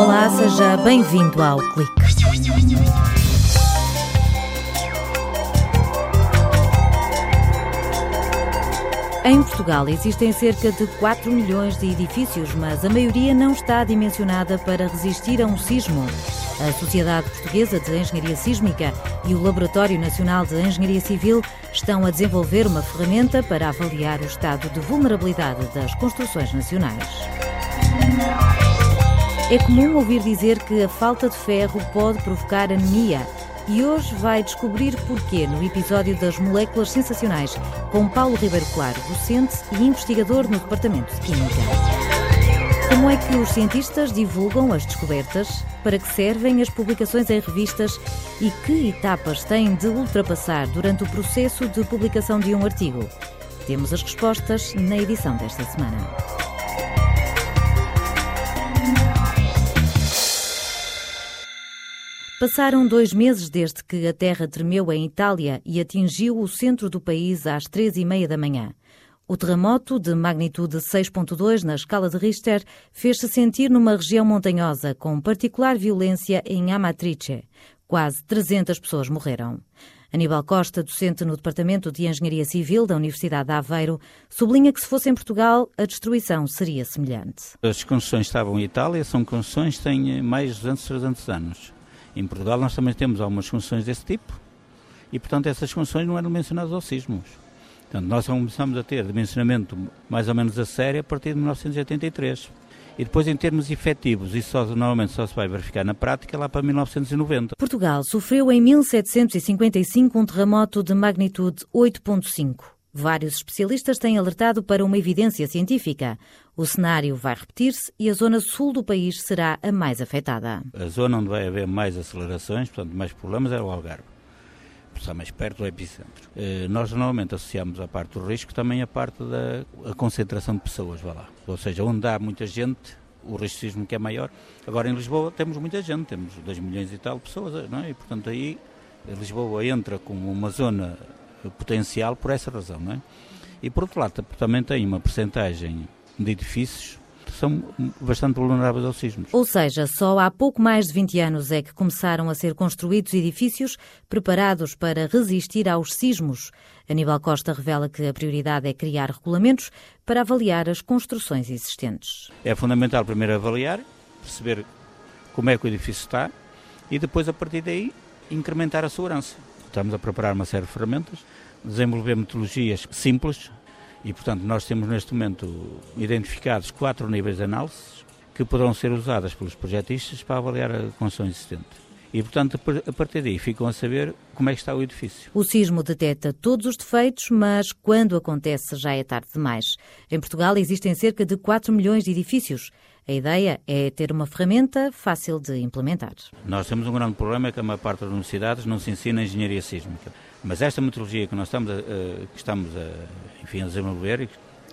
Olá, seja bem-vindo ao Clique. Em Portugal existem cerca de 4 milhões de edifícios, mas a maioria não está dimensionada para resistir a um sismo. A Sociedade Portuguesa de Engenharia Sísmica e o Laboratório Nacional de Engenharia Civil estão a desenvolver uma ferramenta para avaliar o estado de vulnerabilidade das construções nacionais. É comum ouvir dizer que a falta de ferro pode provocar anemia e hoje vai descobrir porquê no episódio das moléculas sensacionais com Paulo Ribeiro Claro, docente e investigador no Departamento de Química. Como é que os cientistas divulgam as descobertas? Para que servem as publicações em revistas e que etapas têm de ultrapassar durante o processo de publicação de um artigo? Temos as respostas na edição desta semana. Passaram dois meses desde que a terra tremeu em Itália e atingiu o centro do país às três e meia da manhã. O terremoto, de magnitude 6.2 na escala de Richter, fez-se sentir numa região montanhosa, com particular violência em Amatrice. Quase 300 pessoas morreram. Aníbal Costa, docente no Departamento de Engenharia Civil da Universidade de Aveiro, sublinha que se fosse em Portugal, a destruição seria semelhante. As construções estavam em Itália, são construções que têm mais de 200, 300 anos. Em Portugal nós também temos algumas funções desse tipo e, portanto, essas funções não eram mencionadas aos sismos. Portanto, nós começamos a ter dimensionamento mais ou menos a sério a partir de 1983. E depois, em termos efetivos, isso só, normalmente só se vai verificar na prática lá para 1990. Portugal sofreu em 1755 um terremoto de magnitude 8.5. Vários especialistas têm alertado para uma evidência científica. O cenário vai repetir-se e a zona sul do país será a mais afetada. A zona onde vai haver mais acelerações, portanto, mais problemas, é o Algarve. Está mais perto do epicentro. Eh, nós normalmente associamos à parte do risco também a parte da a concentração de pessoas, vá lá. Ou seja, onde há muita gente, o risco sísmico é maior. Agora em Lisboa temos muita gente, temos 2 milhões e tal de pessoas, não é? E portanto aí Lisboa entra como uma zona potencial por essa razão, não é? E por outro lado, também tem uma percentagem de edifícios que são bastante vulneráveis aos sismos. Ou seja, só há pouco mais de 20 anos é que começaram a ser construídos edifícios preparados para resistir aos sismos. Aníbal Costa revela que a prioridade é criar regulamentos para avaliar as construções existentes. É fundamental primeiro avaliar, perceber como é que o edifício está e depois, a partir daí, incrementar a segurança. Estamos a preparar uma série de ferramentas, desenvolver metodologias simples e, portanto, nós temos neste momento identificados quatro níveis de análise que poderão ser usadas pelos projetistas para avaliar a construção existente. E, portanto, a partir daí ficam a saber como é que está o edifício. O sismo detecta todos os defeitos, mas quando acontece já é tarde demais. Em Portugal existem cerca de 4 milhões de edifícios. A ideia é ter uma ferramenta fácil de implementar. Nós temos um grande problema é que a maior parte das universidades não se ensina engenharia sísmica. Mas esta metodologia que nós estamos a, que estamos a, enfim, a desenvolver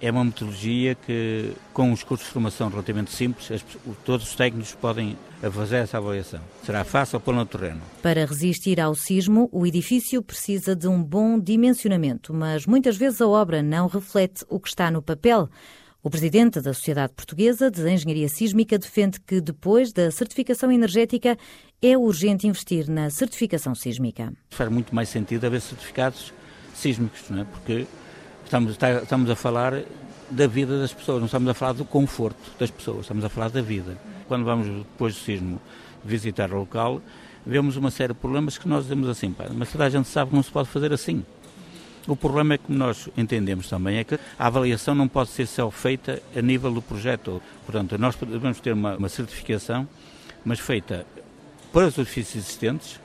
é uma metodologia que, com os cursos de formação relativamente simples, as, todos os técnicos podem fazer essa avaliação. Será fácil pôr no terreno. Para resistir ao sismo, o edifício precisa de um bom dimensionamento, mas muitas vezes a obra não reflete o que está no papel. O presidente da Sociedade Portuguesa de Engenharia Sísmica defende que, depois da certificação energética, é urgente investir na certificação sísmica. Faz muito mais sentido haver certificados sísmicos, não é? porque estamos, estamos a falar da vida das pessoas, não estamos a falar do conforto das pessoas, estamos a falar da vida. Quando vamos, depois do sismo, visitar o local, vemos uma série de problemas que nós dizemos assim, mas toda a gente sabe que não se pode fazer assim. O problema é que nós entendemos também é que a avaliação não pode ser só feita a nível do projeto. Portanto, nós devemos ter uma, uma certificação, mas feita para os edifícios existentes,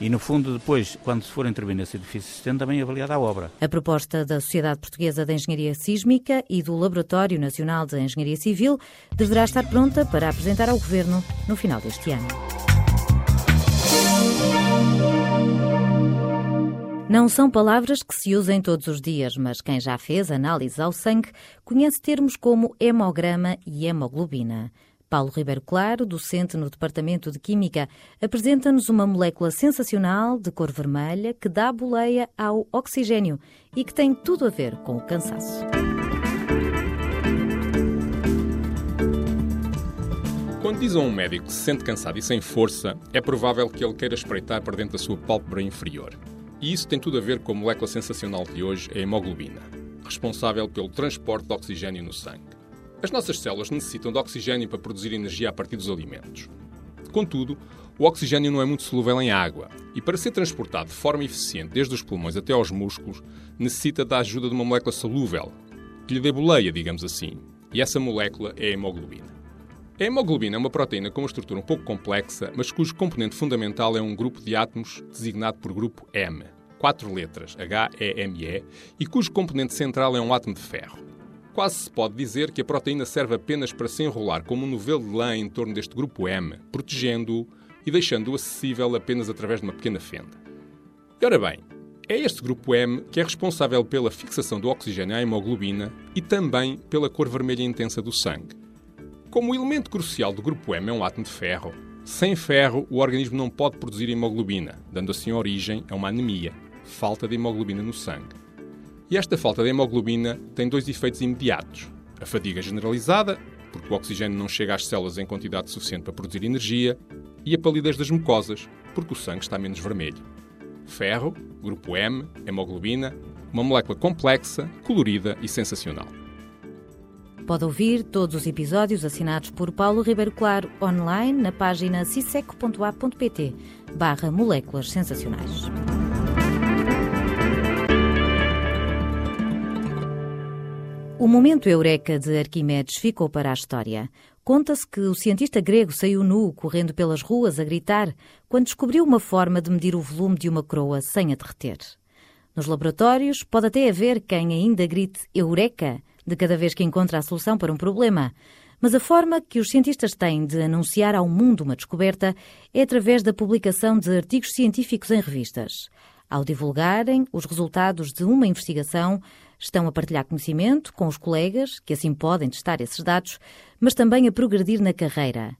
e, no fundo, depois, quando se for intervir nesse edifício existente, também avaliada a obra. A proposta da Sociedade Portuguesa de Engenharia Sísmica e do Laboratório Nacional de Engenharia Civil deverá estar pronta para apresentar ao Governo no final deste ano. Não são palavras que se usem todos os dias, mas quem já fez análise ao sangue conhece termos como hemograma e hemoglobina. Paulo Ribeiro Claro, docente no Departamento de Química, apresenta-nos uma molécula sensacional de cor vermelha que dá boleia ao oxigênio e que tem tudo a ver com o cansaço. Quando diz a um médico que se sente cansado e sem força, é provável que ele queira espreitar para dentro da sua pálpebra inferior. E isso tem tudo a ver com a molécula sensacional de hoje, a hemoglobina, responsável pelo transporte de oxigênio no sangue. As nossas células necessitam de oxigênio para produzir energia a partir dos alimentos. Contudo, o oxigênio não é muito solúvel em água e, para ser transportado de forma eficiente desde os pulmões até aos músculos, necessita da ajuda de uma molécula solúvel, que lhe dê boleia, digamos assim. E essa molécula é a hemoglobina. A hemoglobina é uma proteína com uma estrutura um pouco complexa, mas cujo componente fundamental é um grupo de átomos designado por grupo M, quatro letras, H-E-M-E, e cujo componente central é um átomo de ferro. Quase se pode dizer que a proteína serve apenas para se enrolar como um novelo de lã em torno deste grupo M, protegendo-o e deixando-o acessível apenas através de uma pequena fenda. E ora bem, é este grupo M que é responsável pela fixação do oxigênio à hemoglobina e também pela cor vermelha intensa do sangue. Como o elemento crucial do grupo M é um átomo de ferro, sem ferro o organismo não pode produzir hemoglobina, dando assim origem a uma anemia, falta de hemoglobina no sangue. E esta falta de hemoglobina tem dois efeitos imediatos: a fadiga generalizada, porque o oxigênio não chega às células em quantidade suficiente para produzir energia, e a palidez das mucosas, porque o sangue está menos vermelho. Ferro, grupo M, hemoglobina, uma molécula complexa, colorida e sensacional. Pode ouvir todos os episódios assinados por Paulo Ribeiro Claro online na página ciseco.a.pt barra moléculas sensacionais. O momento eureka de Arquimedes ficou para a história. Conta-se que o cientista grego saiu nu, correndo pelas ruas a gritar, quando descobriu uma forma de medir o volume de uma croa sem a derreter. Nos laboratórios pode até haver quem ainda grite Eureka de cada vez que encontra a solução para um problema. Mas a forma que os cientistas têm de anunciar ao mundo uma descoberta é através da publicação de artigos científicos em revistas. Ao divulgarem os resultados de uma investigação, estão a partilhar conhecimento com os colegas, que assim podem testar esses dados, mas também a progredir na carreira.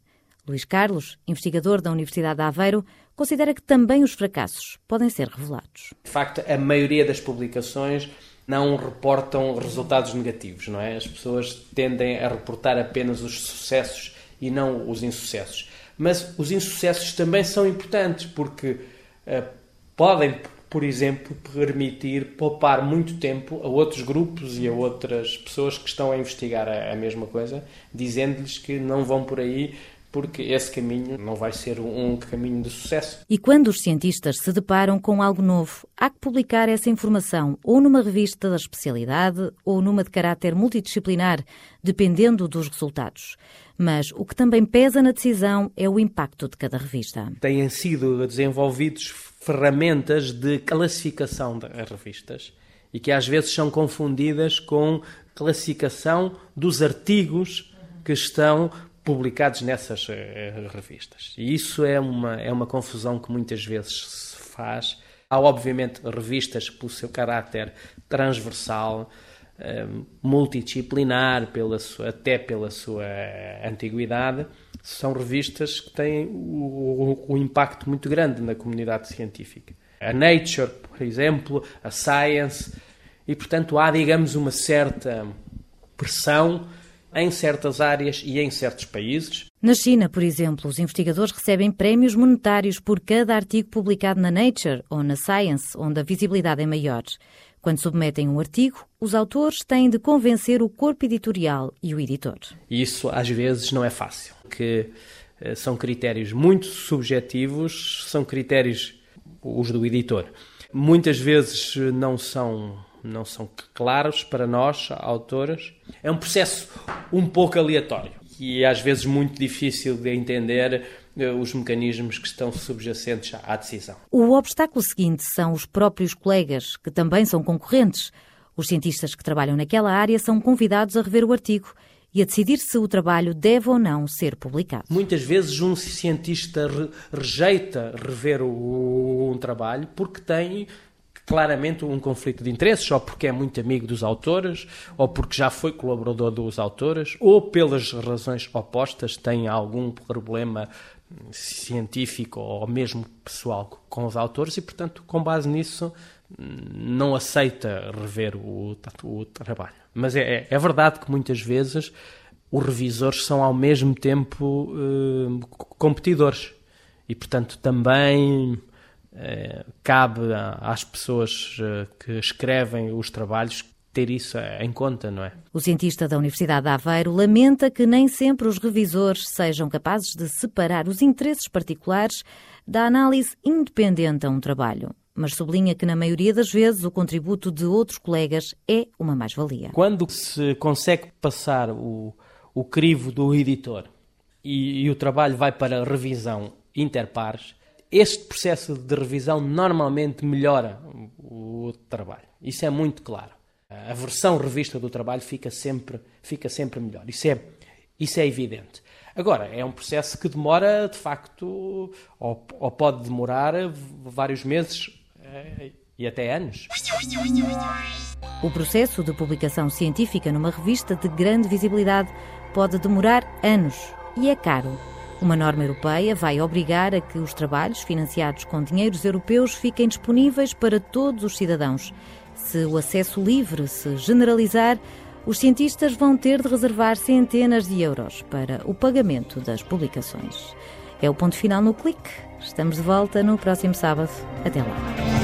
Luís Carlos, investigador da Universidade de Aveiro, considera que também os fracassos podem ser revelados. De facto, a maioria das publicações não reportam resultados negativos, não é? As pessoas tendem a reportar apenas os sucessos e não os insucessos. Mas os insucessos também são importantes porque uh, podem, por exemplo, permitir poupar muito tempo a outros grupos e a outras pessoas que estão a investigar a, a mesma coisa, dizendo-lhes que não vão por aí porque esse caminho não vai ser um caminho de sucesso. E quando os cientistas se deparam com algo novo, há que publicar essa informação ou numa revista da especialidade ou numa de caráter multidisciplinar, dependendo dos resultados. Mas o que também pesa na decisão é o impacto de cada revista. Têm sido desenvolvidos ferramentas de classificação das revistas e que às vezes são confundidas com classificação dos artigos que estão publicados nessas uh, revistas. E isso é uma, é uma confusão que muitas vezes se faz. Há, obviamente, revistas pelo seu caráter transversal, uh, multidisciplinar, pela sua, até pela sua antiguidade, são revistas que têm um, um impacto muito grande na comunidade científica. A Nature, por exemplo, a Science, e portanto há, digamos, uma certa pressão em certas áreas e em certos países. Na China, por exemplo, os investigadores recebem prémios monetários por cada artigo publicado na Nature ou na Science, onde a visibilidade é maior. Quando submetem um artigo, os autores têm de convencer o corpo editorial e o editor. Isso às vezes não é fácil, porque eh, são critérios muito subjetivos, são critérios os do editor. Muitas vezes não são não são claros para nós, autoras. É um processo um pouco aleatório e às vezes muito difícil de entender eh, os mecanismos que estão subjacentes à decisão. O obstáculo seguinte são os próprios colegas, que também são concorrentes. Os cientistas que trabalham naquela área são convidados a rever o artigo e a decidir se o trabalho deve ou não ser publicado. Muitas vezes um cientista rejeita rever um trabalho porque tem claramente um conflito de interesses, ou porque é muito amigo dos autores, ou porque já foi colaborador dos autores, ou pelas razões opostas tem algum problema científico ou mesmo pessoal com os autores e, portanto, com base nisso, não aceita rever o, o trabalho. Mas é, é verdade que muitas vezes os revisores são ao mesmo tempo eh, competidores e, portanto, também cabe às pessoas eh, que escrevem os trabalhos ter isso em conta, não é? O cientista da Universidade de Aveiro lamenta que nem sempre os revisores sejam capazes de separar os interesses particulares da análise independente a um trabalho. Mas sublinha que, na maioria das vezes, o contributo de outros colegas é uma mais-valia. Quando se consegue passar o, o crivo do editor e, e o trabalho vai para a revisão interpares, este processo de revisão normalmente melhora o trabalho. Isso é muito claro. A versão revista do trabalho fica sempre, fica sempre melhor. Isso é, isso é evidente. Agora, é um processo que demora, de facto, ou, ou pode demorar vários meses eh, e até anos. O processo de publicação científica numa revista de grande visibilidade pode demorar anos e é caro. Uma norma europeia vai obrigar a que os trabalhos financiados com dinheiros europeus fiquem disponíveis para todos os cidadãos. Se o acesso livre se generalizar, os cientistas vão ter de reservar centenas de euros para o pagamento das publicações. É o ponto final no clique. Estamos de volta no próximo sábado. Até lá.